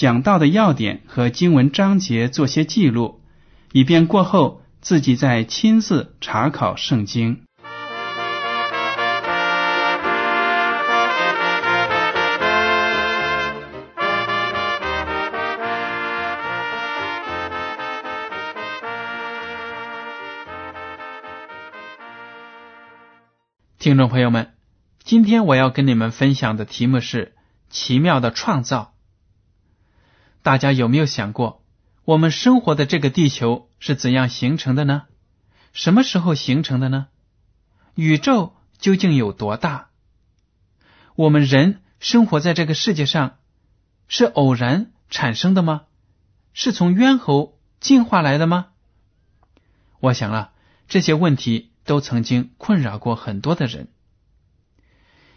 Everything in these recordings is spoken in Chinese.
讲到的要点和经文章节做些记录，以便过后自己再亲自查考圣经。听众朋友们，今天我要跟你们分享的题目是奇妙的创造。大家有没有想过，我们生活的这个地球是怎样形成的呢？什么时候形成的呢？宇宙究竟有多大？我们人生活在这个世界上是偶然产生的吗？是从猿猴进化来的吗？我想啊，这些问题。都曾经困扰过很多的人。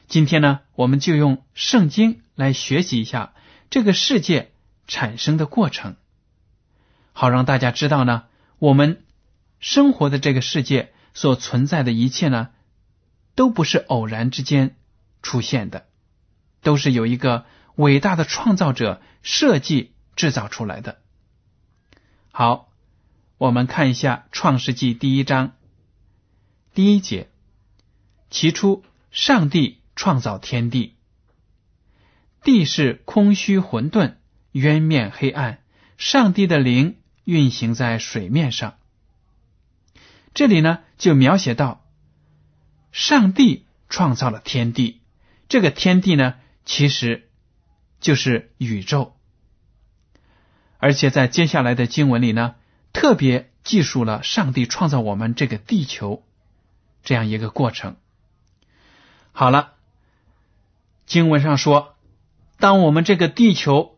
今天呢，我们就用圣经来学习一下这个世界产生的过程，好让大家知道呢，我们生活的这个世界所存在的一切呢，都不是偶然之间出现的，都是有一个伟大的创造者设计制造出来的。好，我们看一下《创世纪》第一章。第一节，起初上帝创造天地，地是空虚混沌，渊面黑暗。上帝的灵运行在水面上。这里呢，就描写到上帝创造了天地，这个天地呢，其实就是宇宙。而且在接下来的经文里呢，特别记述了上帝创造我们这个地球。这样一个过程。好了，经文上说，当我们这个地球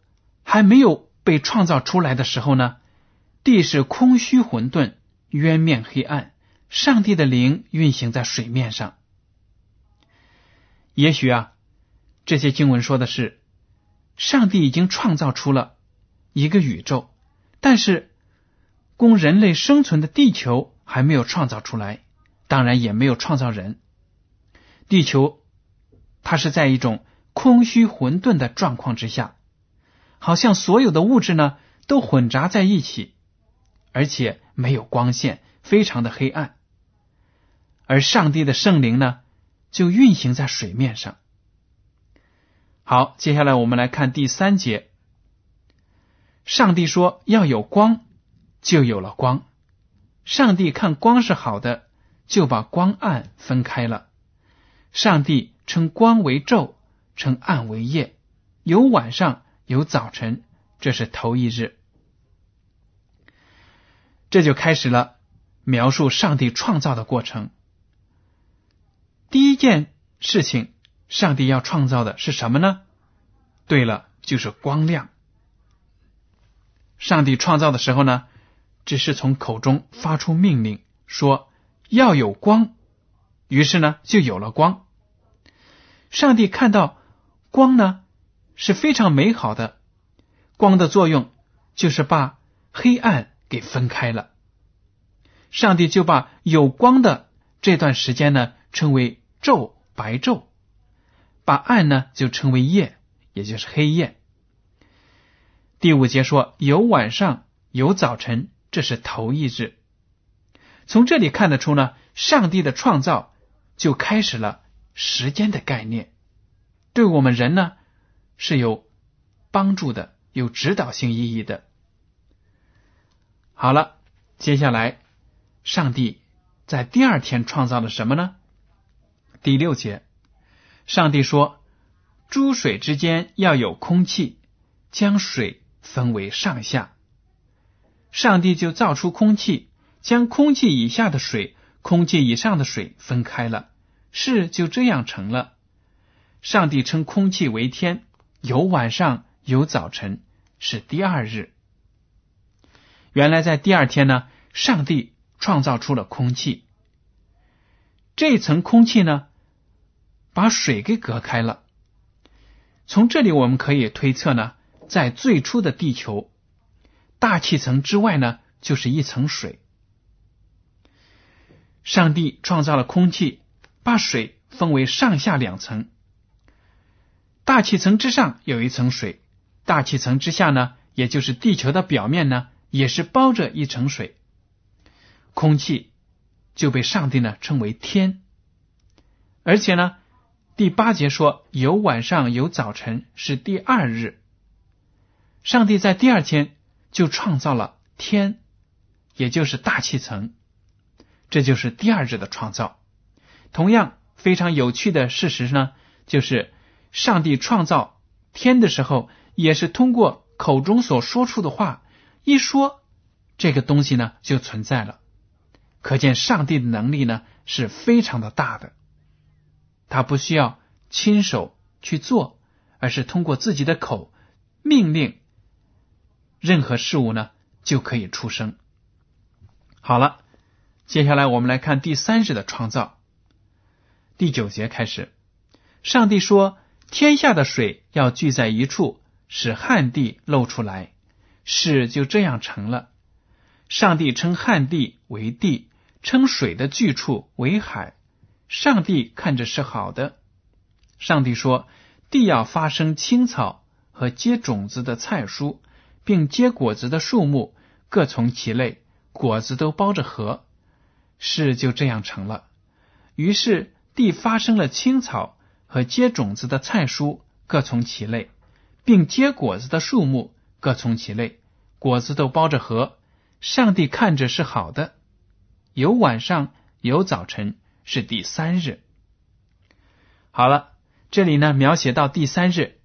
还没有被创造出来的时候呢，地是空虚混沌，渊面黑暗，上帝的灵运行在水面上。也许啊，这些经文说的是，上帝已经创造出了一个宇宙，但是供人类生存的地球还没有创造出来。当然也没有创造人，地球它是在一种空虚混沌的状况之下，好像所有的物质呢都混杂在一起，而且没有光线，非常的黑暗。而上帝的圣灵呢就运行在水面上。好，接下来我们来看第三节，上帝说要有光，就有了光。上帝看光是好的。就把光暗分开了。上帝称光为昼，称暗为夜，有晚上，有早晨，这是头一日。这就开始了描述上帝创造的过程。第一件事情，上帝要创造的是什么呢？对了，就是光亮。上帝创造的时候呢，只是从口中发出命令说。要有光，于是呢，就有了光。上帝看到光呢是非常美好的，光的作用就是把黑暗给分开了。上帝就把有光的这段时间呢称为昼白昼，把暗呢就称为夜，也就是黑夜。第五节说有晚上有早晨，这是头一日。从这里看得出呢，上帝的创造就开始了时间的概念，对我们人呢是有帮助的，有指导性意义的。好了，接下来，上帝在第二天创造了什么呢？第六节，上帝说：“诸水之间要有空气，将水分为上下。”上帝就造出空气，将空气以下的水、空气以上的水分开了，事就这样成了。上帝称空气为天，有晚上，有早晨，是第二日。原来在第二天呢，上帝创造出了空气。这层空气呢，把水给隔开了。从这里我们可以推测呢，在最初的地球，大气层之外呢，就是一层水。上帝创造了空气，把水分为上下两层。大气层之上有一层水，大气层之下呢，也就是地球的表面呢，也是包着一层水。空气就被上帝呢称为天，而且呢，第八节说有晚上有早晨是第二日。上帝在第二天就创造了天，也就是大气层，这就是第二日的创造。同样非常有趣的事实呢，就是。上帝创造天的时候，也是通过口中所说出的话一说，这个东西呢就存在了。可见上帝的能力呢是非常的大的，他不需要亲手去做，而是通过自己的口命令，任何事物呢就可以出生。好了，接下来我们来看第三日的创造，第九节开始，上帝说。天下的水要聚在一处，使旱地露出来，事就这样成了。上帝称旱地为地，称水的聚处为海。上帝看着是好的。上帝说：“地要发生青草和结种子的菜蔬，并结果子的树木，各从其类，果子都包着核。”事就这样成了。于是地发生了青草。和结种子的菜蔬各从其类，并结果子的树木各从其类，果子都包着核。上帝看着是好的。有晚上，有早晨，是第三日。好了，这里呢描写到第三日，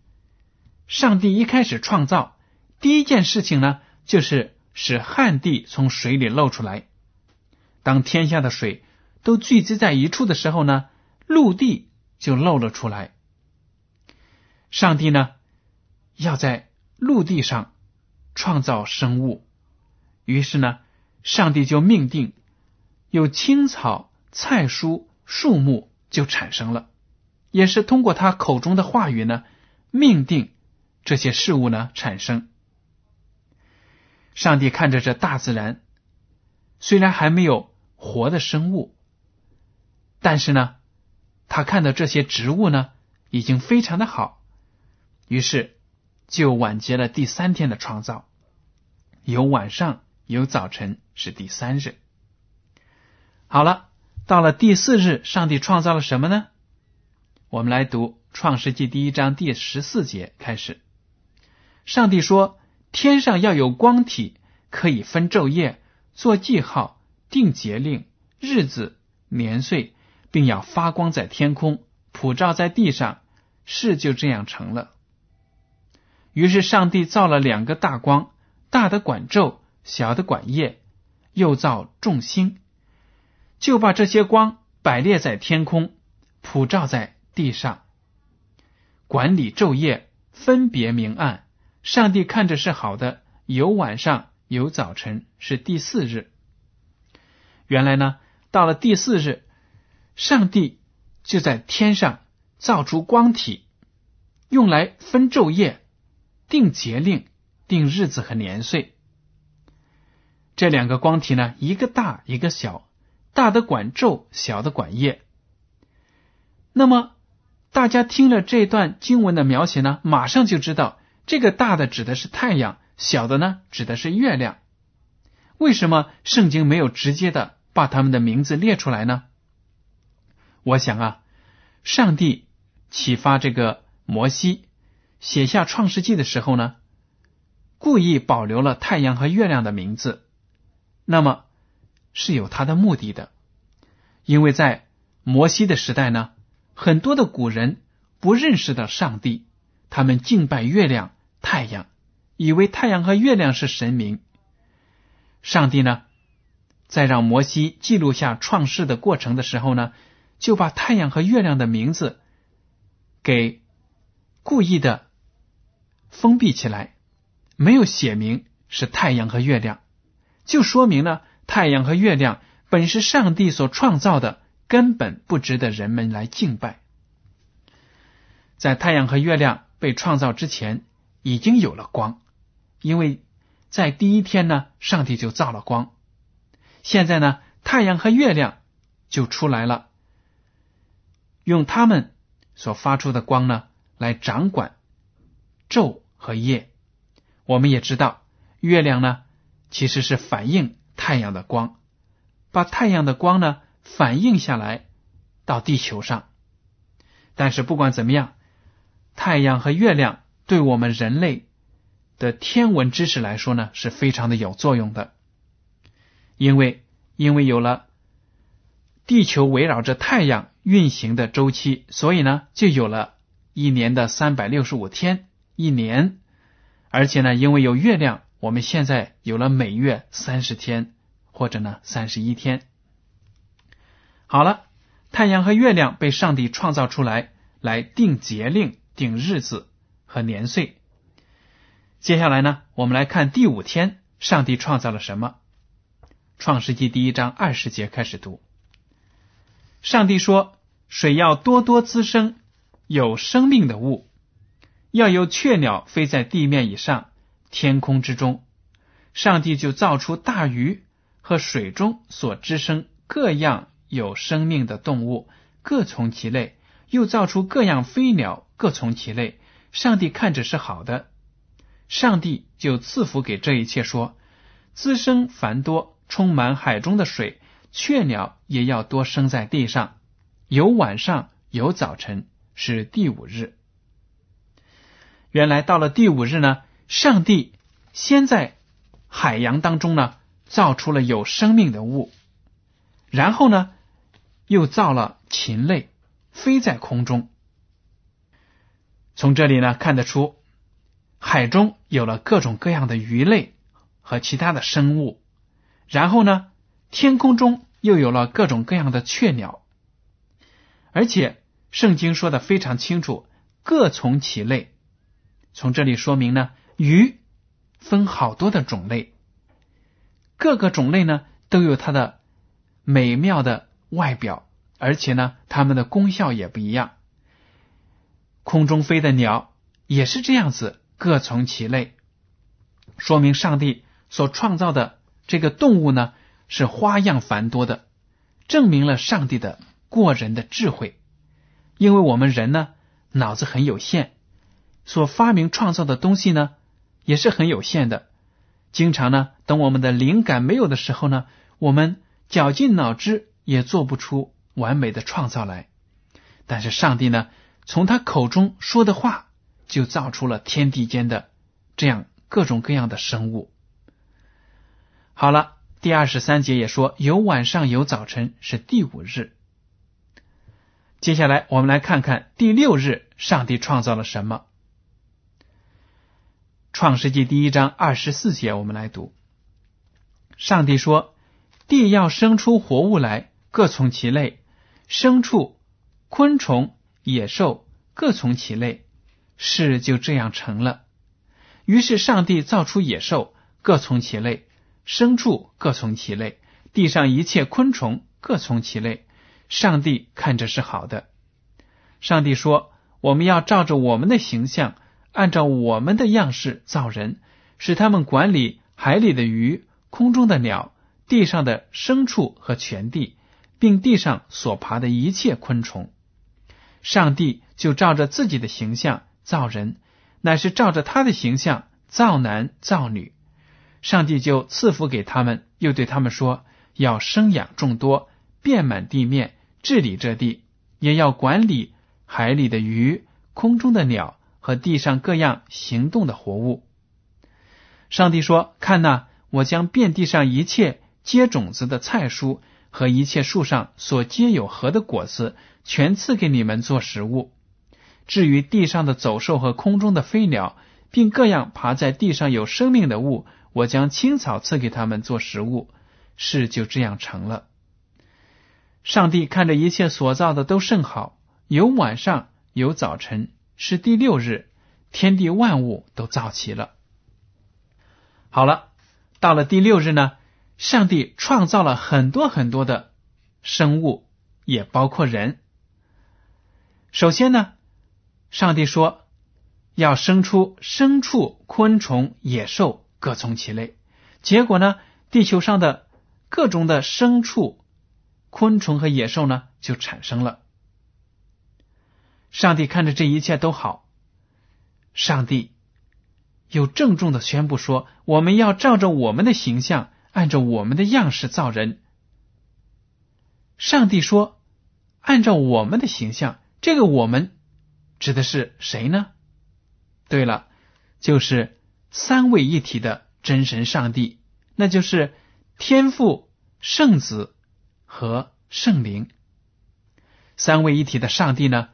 上帝一开始创造第一件事情呢，就是使旱地从水里露出来。当天下的水都聚集在一处的时候呢，陆地。就露了出来。上帝呢，要在陆地上创造生物，于是呢，上帝就命定有青草、菜蔬、树木就产生了，也是通过他口中的话语呢，命定这些事物呢产生。上帝看着这大自然，虽然还没有活的生物，但是呢。他看到这些植物呢，已经非常的好，于是就完结了第三天的创造。有晚上，有早晨，是第三日。好了，到了第四日，上帝创造了什么呢？我们来读《创世纪》第一章第十四节开始。上帝说：“天上要有光体，可以分昼夜，做记号，定节令，日子，年岁。”并要发光在天空，普照在地上，事就这样成了。于是上帝造了两个大光，大的管昼，小的管夜，又造众星，就把这些光摆列在天空，普照在地上，管理昼夜，分别明暗。上帝看着是好的，有晚上，有早晨，是第四日。原来呢，到了第四日。上帝就在天上造出光体，用来分昼夜、定节令、定日子和年岁。这两个光体呢，一个大，一个小，大的管昼，小的管夜。那么大家听了这段经文的描写呢，马上就知道这个大的指的是太阳，小的呢指的是月亮。为什么圣经没有直接的把他们的名字列出来呢？我想啊，上帝启发这个摩西写下《创世纪》的时候呢，故意保留了太阳和月亮的名字，那么是有他的目的的。因为在摩西的时代呢，很多的古人不认识到上帝，他们敬拜月亮、太阳，以为太阳和月亮是神明。上帝呢，在让摩西记录下创世的过程的时候呢，就把太阳和月亮的名字给故意的封闭起来。没有写明是太阳和月亮，就说明了太阳和月亮本是上帝所创造的，根本不值得人们来敬拜。在太阳和月亮被创造之前，已经有了光，因为在第一天呢，上帝就造了光。现在呢，太阳和月亮就出来了，用他们所发出的光呢，来掌管昼和夜。我们也知道，月亮呢其实是反映太阳的光，把太阳的光呢反映下来到地球上。但是不管怎么样，太阳和月亮对我们人类的天文知识来说呢是非常的有作用的，因为因为有了地球围绕着太阳运行的周期，所以呢就有了一年的三百六十五天，一年。而且呢，因为有月亮，我们现在有了每月三十天，或者呢三十一天。好了，太阳和月亮被上帝创造出来，来定节令、定日子和年岁。接下来呢，我们来看第五天，上帝创造了什么？创世纪第一章二十节开始读。上帝说：“水要多多滋生有生命的物。”要有雀鸟飞在地面以上，天空之中，上帝就造出大鱼和水中所滋生各样有生命的动物，各从其类；又造出各样飞鸟，各从其类。上帝看着是好的，上帝就赐福给这一切，说：滋生繁多，充满海中的水，雀鸟也要多生在地上。有晚上，有早晨，是第五日。原来到了第五日呢，上帝先在海洋当中呢造出了有生命的物，然后呢又造了禽类飞在空中。从这里呢看得出，海中有了各种各样的鱼类和其他的生物，然后呢天空中又有了各种各样的雀鸟，而且圣经说的非常清楚，各从其类。从这里说明呢，鱼分好多的种类，各个种类呢都有它的美妙的外表，而且呢，它们的功效也不一样。空中飞的鸟也是这样子，各从其类，说明上帝所创造的这个动物呢是花样繁多的，证明了上帝的过人的智慧。因为我们人呢脑子很有限。所发明创造的东西呢，也是很有限的。经常呢，等我们的灵感没有的时候呢，我们绞尽脑汁也做不出完美的创造来。但是上帝呢，从他口中说的话，就造出了天地间的这样各种各样的生物。好了，第二十三节也说有晚上有早晨，是第五日。接下来我们来看看第六日，上帝创造了什么。创世纪第一章二十四节，我们来读。上帝说：“地要生出活物来，各从其类；牲畜、昆虫、野兽各从其类。”事就这样成了。于是上帝造出野兽，各从其类；牲畜各从其类；地上一切昆虫各从其类。上帝看着是好的。上帝说：“我们要照着我们的形象。”按照我们的样式造人，使他们管理海里的鱼、空中的鸟、地上的牲畜和全地，并地上所爬的一切昆虫。上帝就照着自己的形象造人，乃是照着他的形象造男造女。上帝就赐福给他们，又对他们说：要生养众多，遍满地面，治理这地，也要管理海里的鱼、空中的鸟。和地上各样行动的活物，上帝说：“看呐，我将遍地上一切结种子的菜蔬和一切树上所结有核的果子，全赐给你们做食物。至于地上的走兽和空中的飞鸟，并各样爬在地上有生命的物，我将青草赐给他们做食物。”事就这样成了。上帝看着一切所造的都甚好，有晚上，有早晨，是第六日，天地万物都造齐了。好了，到了第六日呢，上帝创造了很多很多的生物，也包括人。首先呢，上帝说要生出牲畜、昆虫、野兽，各从其类。结果呢，地球上的各种的牲畜、昆虫和野兽呢，就产生了。上帝看着这一切都好，上帝又郑重的宣布说：“我们要照着我们的形象，按照我们的样式造人。”上帝说：“按照我们的形象，这个我们指的是谁呢？”对了，就是三位一体的真神上帝，那就是天父。圣子和圣灵三位一体的上帝呢，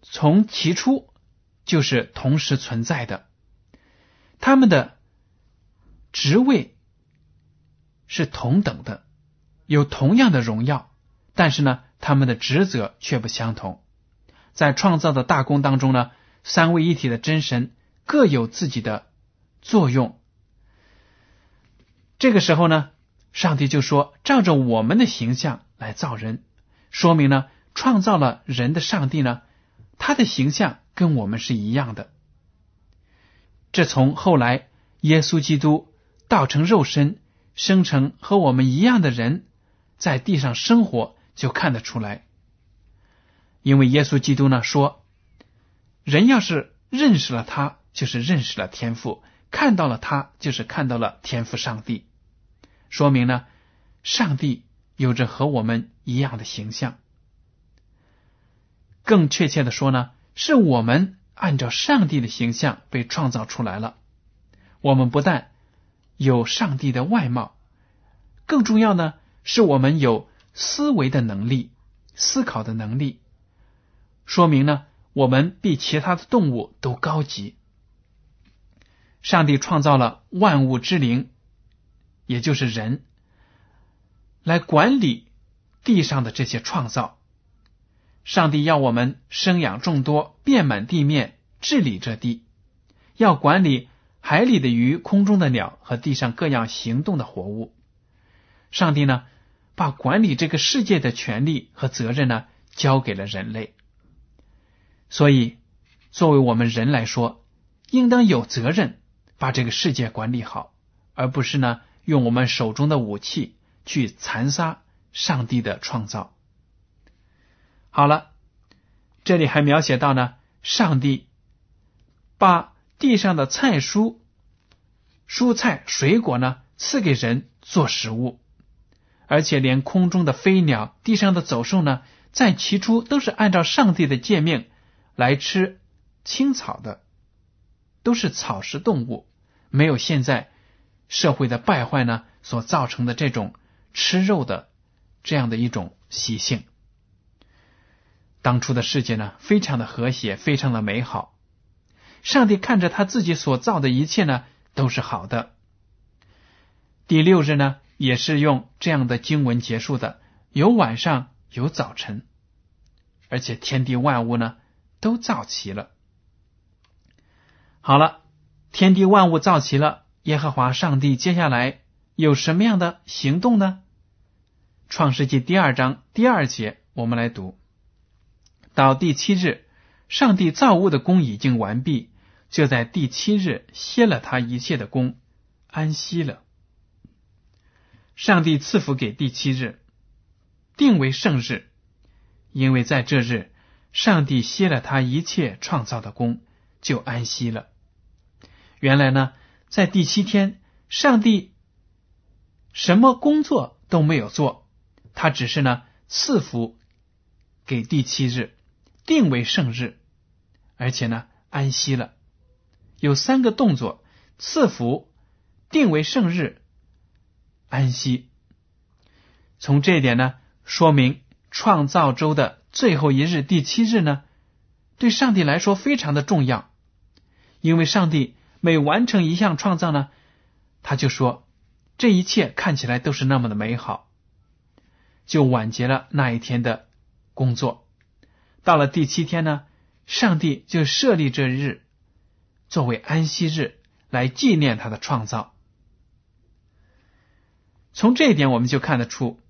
从起初就是同时存在的，他们的职位是同等的，有同样的荣耀，但是呢，他们的职责却不相同。在创造的大功当中呢，三位一体的真神各有自己的作用。这个时候呢。上帝就说：“照着我们的形象来造人，说明呢，创造了人的上帝呢，他的形象跟我们是一样的。这从后来耶稣基督道成肉身，生成和我们一样的人，在地上生活就看得出来。因为耶稣基督呢说，人要是认识了他，就是认识了天赋；看到了他，就是看到了天赋上帝。”说明呢，上帝有着和我们一样的形象。更确切的说呢，是我们按照上帝的形象被创造出来了。我们不但有上帝的外貌，更重要呢，是我们有思维的能力、思考的能力。说明呢，我们比其他的动物都高级。上帝创造了万物之灵。也就是人来管理地上的这些创造。上帝要我们生养众多，遍满地面，治理这地，要管理海里的鱼、空中的鸟和地上各样行动的活物。上帝呢，把管理这个世界的权利和责任呢，交给了人类。所以，作为我们人来说，应当有责任把这个世界管理好，而不是呢。用我们手中的武器去残杀上帝的创造。好了，这里还描写到呢，上帝把地上的菜蔬、蔬菜、水果呢赐给人做食物，而且连空中的飞鸟、地上的走兽呢，在起初都是按照上帝的诫命来吃青草的，都是草食动物，没有现在。社会的败坏呢，所造成的这种吃肉的这样的一种习性。当初的世界呢，非常的和谐，非常的美好。上帝看着他自己所造的一切呢，都是好的。第六日呢，也是用这样的经文结束的：有晚上，有早晨，而且天地万物呢，都造齐了。好了，天地万物造齐了。耶和华上帝接下来有什么样的行动呢？创世纪第二章第二节，我们来读到第七日，上帝造物的功已经完毕，就在第七日歇了他一切的功，安息了。上帝赐福给第七日，定为圣日，因为在这日，上帝歇了他一切创造的功，就安息了。原来呢？在第七天，上帝什么工作都没有做，他只是呢赐福给第七日，定为圣日，而且呢安息了。有三个动作，赐福，定为圣日，安息。从这一点呢，说明创造周的最后一日第七日呢，对上帝来说非常的重要，因为上帝每完成一项创造呢，他就说这一切看起来都是那么的美好，就完结了那一天的工作。到了第七天呢，上帝就设立这日作为安息日，来纪念他的创造。从这一点，我们就看得出。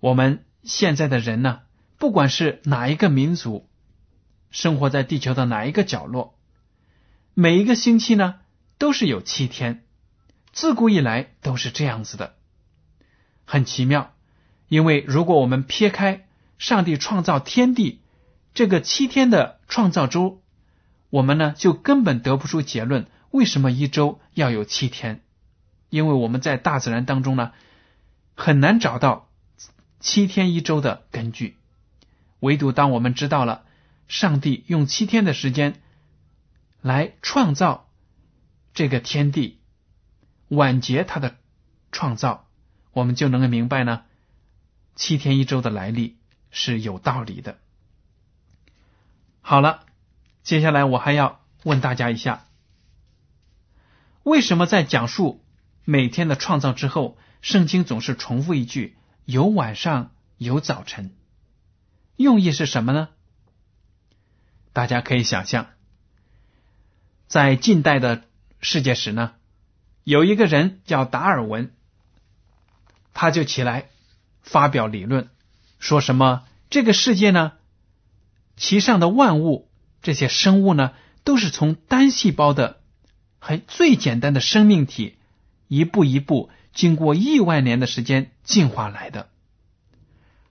我们现在的人呢，不管是哪一个民族，生活在地球的哪一个角落，每一个星期呢都是有七天，自古以来都是这样子的，很奇妙。因为如果我们撇开上帝创造天地这个七天的创造周，我们呢就根本得不出结论，为什么一周要有七天？因为我们在大自然当中呢，很难找到。七天一周的根据，唯独当我们知道了上帝用七天的时间来创造这个天地，晚结他的创造，我们就能够明白呢，七天一周的来历是有道理的。好了，接下来我还要问大家一下：为什么在讲述每天的创造之后，圣经总是重复一句？有晚上，有早晨，用意是什么呢？大家可以想象，在近代的世界史呢，有一个人叫达尔文，他就起来发表理论，说什么这个世界呢，其上的万物，这些生物呢，都是从单细胞的很最简单的生命体，一步一步。经过亿万年的时间进化来的，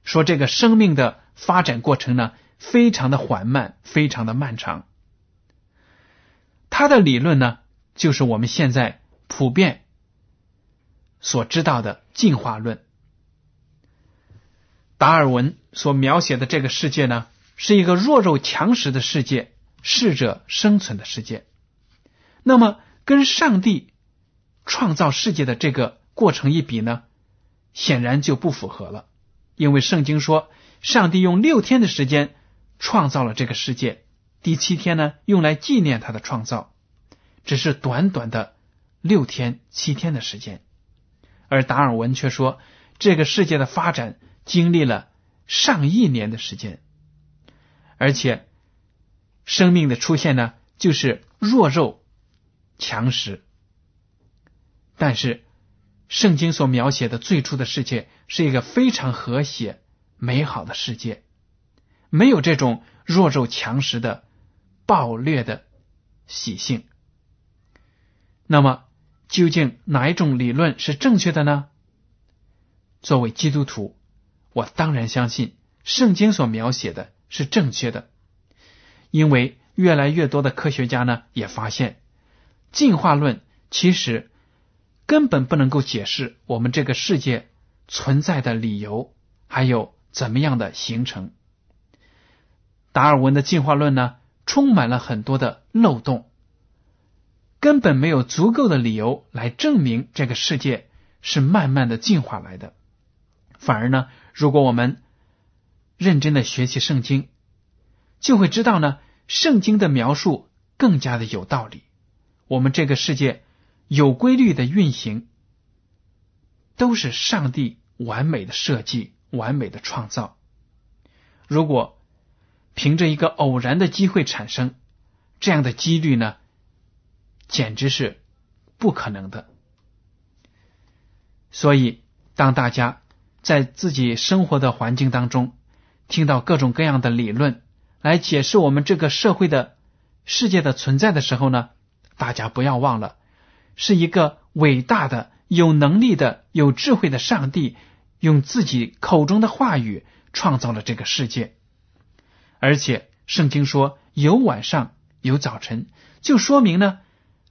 说这个生命的发展过程呢，非常的缓慢，非常的漫长。他的理论呢，就是我们现在普遍所知道的进化论。达尔文所描写的这个世界呢，是一个弱肉强食的世界，适者生存的世界。那么，跟上帝创造世界的这个。过程一比呢，显然就不符合了。因为圣经说，上帝用六天的时间创造了这个世界，第七天呢用来纪念他的创造，只是短短的六天、七天的时间。而达尔文却说，这个世界的发展经历了上亿年的时间，而且生命的出现呢，就是弱肉强食，但是。圣经所描写的最初的世界是一个非常和谐、美好的世界，没有这种弱肉强食的暴虐的习性。那么，究竟哪一种理论是正确的呢？作为基督徒，我当然相信圣经所描写的是正确的，因为越来越多的科学家呢也发现，进化论其实。根本不能够解释我们这个世界存在的理由，还有怎么样的形成。达尔文的进化论呢，充满了很多的漏洞，根本没有足够的理由来证明这个世界是慢慢的进化来的。反而呢，如果我们认真的学习圣经，就会知道呢，圣经的描述更加的有道理。我们这个世界。有规律的运行，都是上帝完美的设计、完美的创造。如果凭着一个偶然的机会产生这样的几率呢，简直是不可能的。所以，当大家在自己生活的环境当中听到各种各样的理论来解释我们这个社会的世界的存在的时候呢，大家不要忘了。是一个伟大的、有能力的、有智慧的上帝，用自己口中的话语创造了这个世界。而且圣经说有晚上有早晨，就说明呢，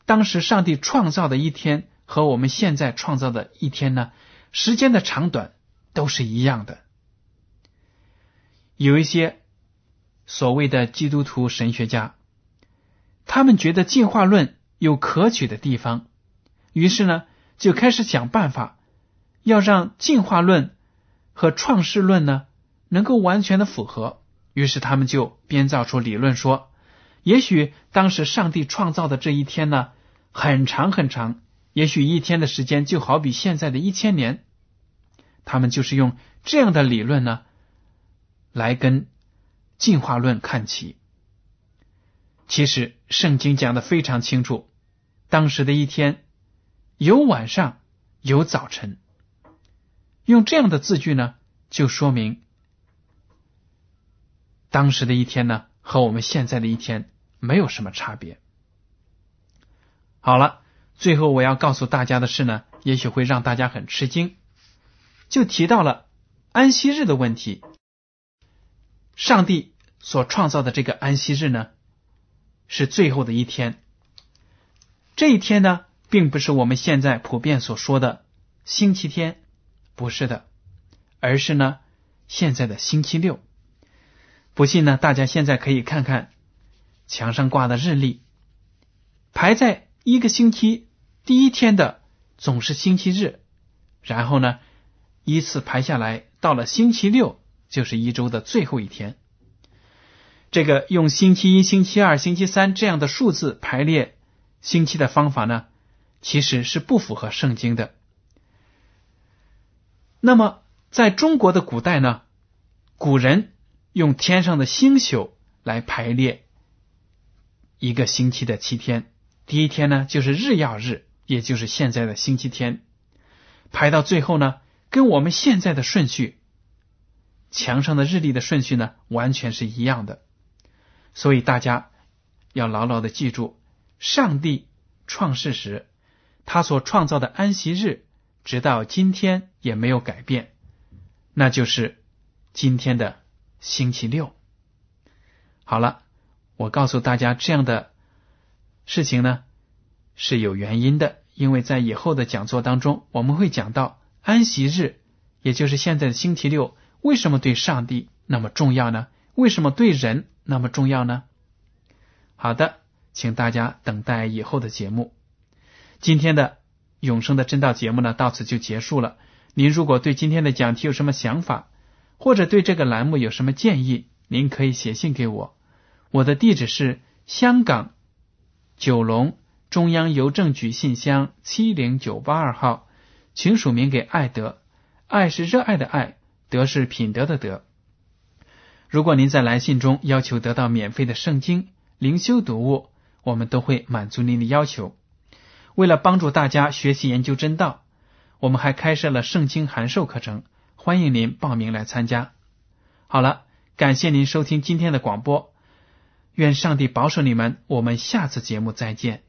当时上帝创造的一天和我们现在创造的一天呢，时间的长短都是一样的。有一些所谓的基督徒神学家，他们觉得进化论。有可取的地方，于是呢，就开始想办法，要让进化论和创世论呢能够完全的符合。于是他们就编造出理论说，也许当时上帝创造的这一天呢很长很长，也许一天的时间就好比现在的一千年。他们就是用这样的理论呢来跟进化论看齐。其实圣经讲的非常清楚，当时的一天有晚上有早晨，用这样的字句呢，就说明当时的一天呢和我们现在的一天没有什么差别。好了，最后我要告诉大家的是呢，也许会让大家很吃惊，就提到了安息日的问题。上帝所创造的这个安息日呢？是最后的一天，这一天呢，并不是我们现在普遍所说的星期天，不是的，而是呢现在的星期六。不信呢，大家现在可以看看墙上挂的日历，排在一个星期第一天的总是星期日，然后呢依次排下来，到了星期六就是一周的最后一天。这个用星期一、星期二、星期三这样的数字排列星期的方法呢，其实是不符合圣经的。那么，在中国的古代呢，古人用天上的星宿来排列一个星期的七天。第一天呢，就是日曜日，也就是现在的星期天，排到最后呢，跟我们现在的顺序，墙上的日历的顺序呢，完全是一样的。所以大家要牢牢的记住，上帝创世时他所创造的安息日，直到今天也没有改变，那就是今天的星期六。好了，我告诉大家这样的事情呢是有原因的，因为在以后的讲座当中，我们会讲到安息日，也就是现在的星期六，为什么对上帝那么重要呢？为什么对人？那么重要呢？好的，请大家等待以后的节目。今天的永生的真道节目呢，到此就结束了。您如果对今天的讲题有什么想法，或者对这个栏目有什么建议，您可以写信给我。我的地址是香港九龙中央邮政局信箱七零九八二号，请署名给爱德。爱是热爱的爱，德是品德的德。如果您在来信中要求得到免费的圣经灵修读物，我们都会满足您的要求。为了帮助大家学习研究真道，我们还开设了圣经函授课程，欢迎您报名来参加。好了，感谢您收听今天的广播，愿上帝保守你们，我们下次节目再见。